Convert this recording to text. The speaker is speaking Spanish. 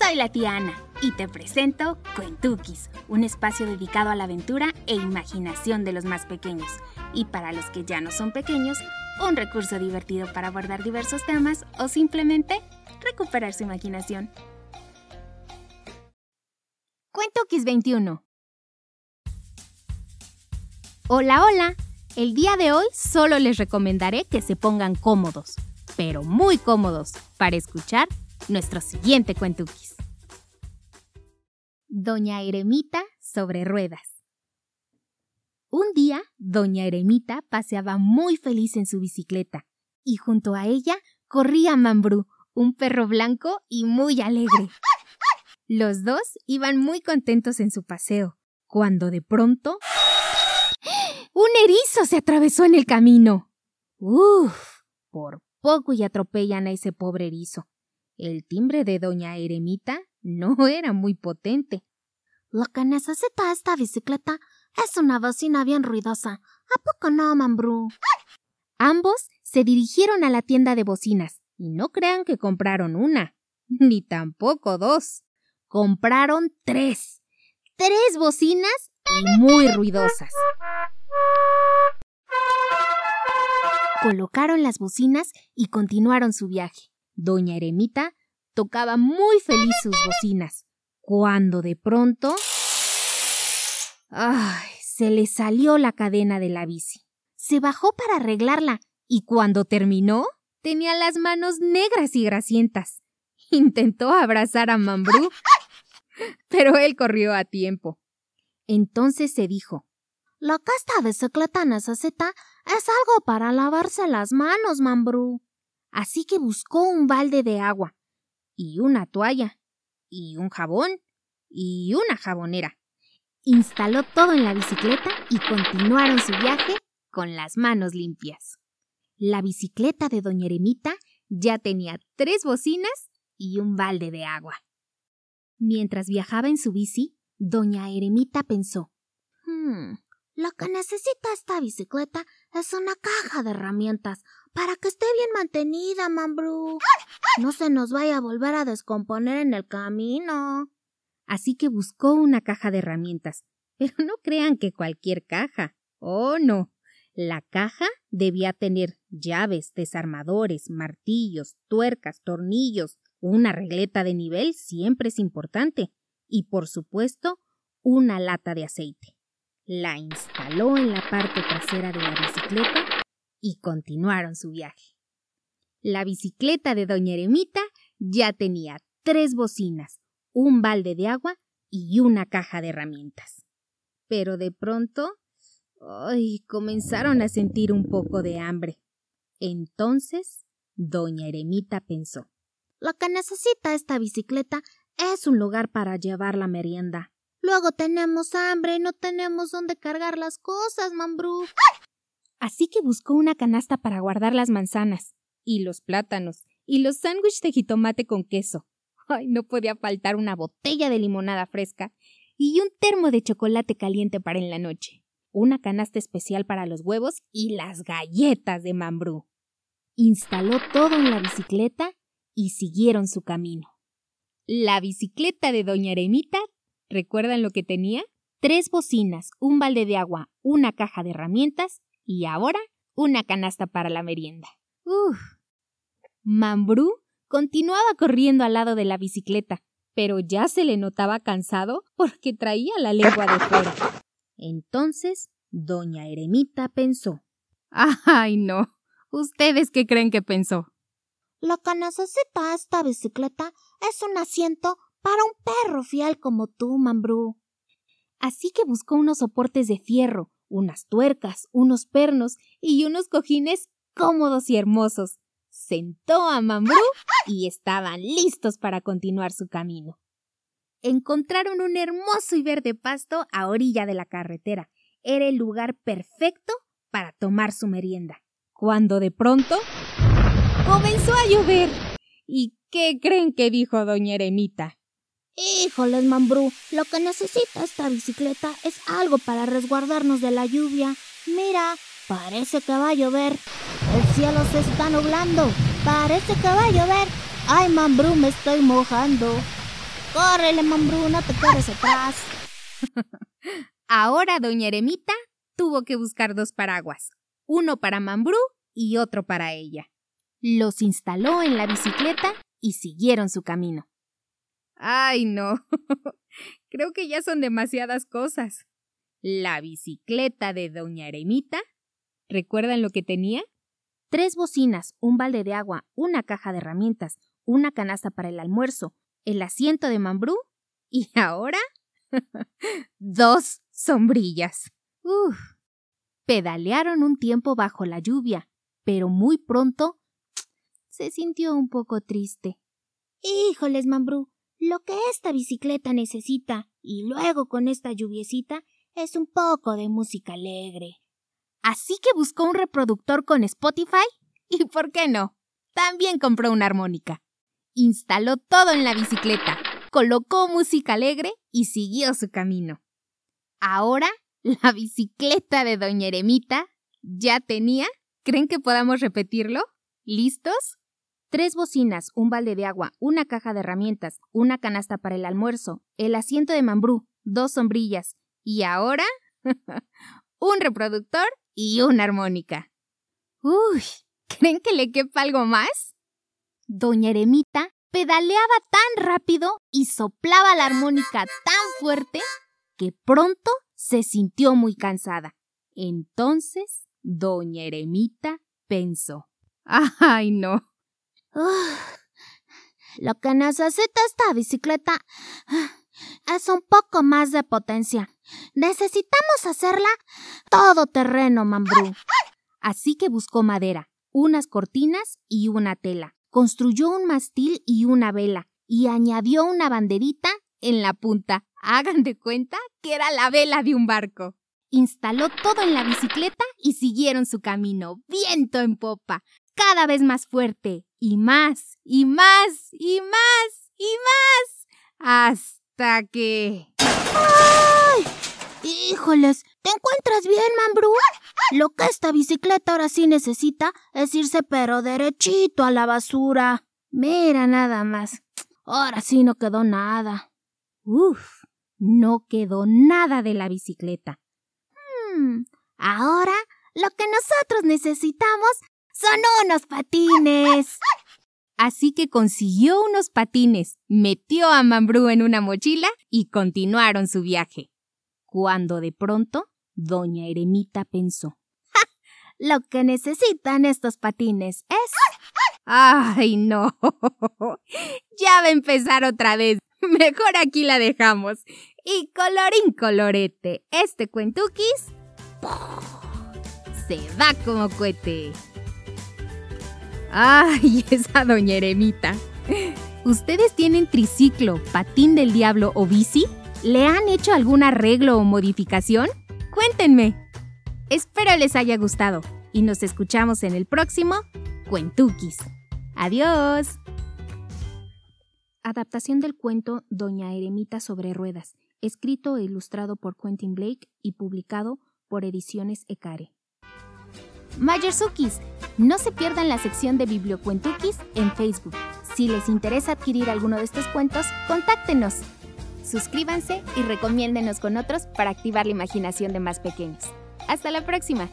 Soy la tía Ana y te presento Cuentukis, un espacio dedicado a la aventura e imaginación de los más pequeños. Y para los que ya no son pequeños, un recurso divertido para abordar diversos temas o simplemente recuperar su imaginación. Cuentukis 21 Hola, hola. El día de hoy solo les recomendaré que se pongan cómodos, pero muy cómodos, para escuchar nuestro siguiente cuentukis. Doña Eremita sobre ruedas. Un día, Doña Eremita paseaba muy feliz en su bicicleta y junto a ella corría Mambrú, un perro blanco y muy alegre. Los dos iban muy contentos en su paseo, cuando de pronto... ¡Un erizo se atravesó en el camino! ¡Uf! Por poco y atropellan a ese pobre erizo. El timbre de doña Eremita no era muy potente. Lo que necesita esta bicicleta es una bocina bien ruidosa. ¿A poco no, Mambrú? Ambos se dirigieron a la tienda de bocinas y no crean que compraron una, ni tampoco dos. Compraron tres. Tres bocinas y muy ruidosas. Colocaron las bocinas y continuaron su viaje. Doña Eremita tocaba muy feliz sus bocinas, cuando de pronto... ¡Ay! Se le salió la cadena de la bici. Se bajó para arreglarla y cuando terminó tenía las manos negras y grasientas. Intentó abrazar a Mambrú, pero él corrió a tiempo. Entonces se dijo La casta de bicicleta necesita es algo para lavarse las manos, Mambrú así que buscó un balde de agua, y una toalla, y un jabón, y una jabonera. Instaló todo en la bicicleta y continuaron su viaje con las manos limpias. La bicicleta de Doña Eremita ya tenía tres bocinas y un balde de agua. Mientras viajaba en su bici, Doña Eremita pensó Hmm, lo que necesita esta bicicleta es una caja de herramientas para que esté bien mantenida, Mambrú. No se nos vaya a volver a descomponer en el camino. Así que buscó una caja de herramientas. Pero no crean que cualquier caja. Oh, no. La caja debía tener llaves, desarmadores, martillos, tuercas, tornillos, una regleta de nivel siempre es importante y, por supuesto, una lata de aceite. La instaló en la parte trasera de la bicicleta y continuaron su viaje. La bicicleta de Doña Eremita ya tenía tres bocinas, un balde de agua y una caja de herramientas. Pero de pronto, ¡ay! comenzaron a sentir un poco de hambre. Entonces, Doña Eremita pensó. Lo que necesita esta bicicleta es un lugar para llevar la merienda. Luego tenemos hambre y no tenemos dónde cargar las cosas, Mambrú así que buscó una canasta para guardar las manzanas, y los plátanos, y los sándwiches de jitomate con queso. Ay, no podía faltar una botella de limonada fresca y un termo de chocolate caliente para en la noche, una canasta especial para los huevos y las galletas de mambrú. Instaló todo en la bicicleta y siguieron su camino. La bicicleta de Doña Eremita, ¿recuerdan lo que tenía? Tres bocinas, un balde de agua, una caja de herramientas y ahora una canasta para la merienda. Uf. Mambrú continuaba corriendo al lado de la bicicleta, pero ya se le notaba cansado porque traía la lengua de fuera. Entonces, doña Eremita pensó. ¡Ay, no! ¿Ustedes qué creen que pensó? Lo que necesita esta bicicleta es un asiento para un perro fiel como tú, Mambrú. Así que buscó unos soportes de fierro, unas tuercas, unos pernos y unos cojines cómodos y hermosos. Sentó a Mambrú y estaban listos para continuar su camino. Encontraron un hermoso y verde pasto a orilla de la carretera. Era el lugar perfecto para tomar su merienda. Cuando de pronto comenzó a llover. ¿Y qué creen que dijo doña Eremita? Híjoles, Mambrú, lo que necesita esta bicicleta es algo para resguardarnos de la lluvia. Mira, parece que va a llover. El cielo se está nublando. Parece que va a llover. Ay, Mambrú, me estoy mojando. Córrele, Mambrú, no te quedes atrás. Ahora doña Eremita tuvo que buscar dos paraguas, uno para Mambrú y otro para ella. Los instaló en la bicicleta y siguieron su camino. Ay, no. Creo que ya son demasiadas cosas. La bicicleta de doña Eremita. ¿Recuerdan lo que tenía? Tres bocinas, un balde de agua, una caja de herramientas, una canasta para el almuerzo, el asiento de Mambrú y ahora dos sombrillas. Uf. Pedalearon un tiempo bajo la lluvia, pero muy pronto se sintió un poco triste. Híjoles, Mambrú, lo que esta bicicleta necesita, y luego con esta lluviecita, es un poco de música alegre. Así que buscó un reproductor con Spotify y, ¿por qué no? También compró una armónica. Instaló todo en la bicicleta, colocó música alegre y siguió su camino. Ahora, la bicicleta de Doña Eremita ya tenía. ¿Creen que podamos repetirlo? ¿Listos? Tres bocinas, un balde de agua, una caja de herramientas, una canasta para el almuerzo, el asiento de mambrú, dos sombrillas y ahora un reproductor y una armónica. Uy, ¿creen que le quepa algo más? Doña Eremita pedaleaba tan rápido y soplaba la armónica tan fuerte que pronto se sintió muy cansada. Entonces, doña Eremita pensó. ¡Ay, no! Lo que necesita esta bicicleta es un poco más de potencia. Necesitamos hacerla todo terreno, Mambrú. Así que buscó madera, unas cortinas y una tela. Construyó un mastil y una vela y añadió una banderita en la punta. Hagan de cuenta que era la vela de un barco. Instaló todo en la bicicleta y siguieron su camino, viento en popa, cada vez más fuerte, y más, y más, y más, y más, hasta que... ¡Ay! Híjoles, ¿te encuentras bien, Mambrú? Lo que esta bicicleta ahora sí necesita es irse pero derechito a la basura. Mira nada más. Ahora sí no quedó nada. Uf, no quedó nada de la bicicleta. Hmm, ahora lo que nosotros necesitamos son unos patines. Así que consiguió unos patines, metió a Mambrú en una mochila y continuaron su viaje. Cuando de pronto, doña Eremita pensó. ¡Ja! Lo que necesitan estos patines es... ¡Ay, no! ya va a empezar otra vez. Mejor aquí la dejamos. Y colorín colorete, este cuentuquis se va como cohete. ¡Ay, esa doña Eremita! ¿Ustedes tienen triciclo, patín del diablo o bici? ¿Le han hecho algún arreglo o modificación? Cuéntenme. Espero les haya gustado y nos escuchamos en el próximo Cuentuquis. Adiós. Adaptación del cuento Doña Eremita sobre ruedas, escrito e ilustrado por Quentin Blake y publicado por Ediciones Ecare. Mayersukis, no se pierdan la sección de Bibliocuentukis en Facebook. Si les interesa adquirir alguno de estos cuentos, contáctenos. Suscríbanse y recomiéndenos con otros para activar la imaginación de más pequeños. Hasta la próxima.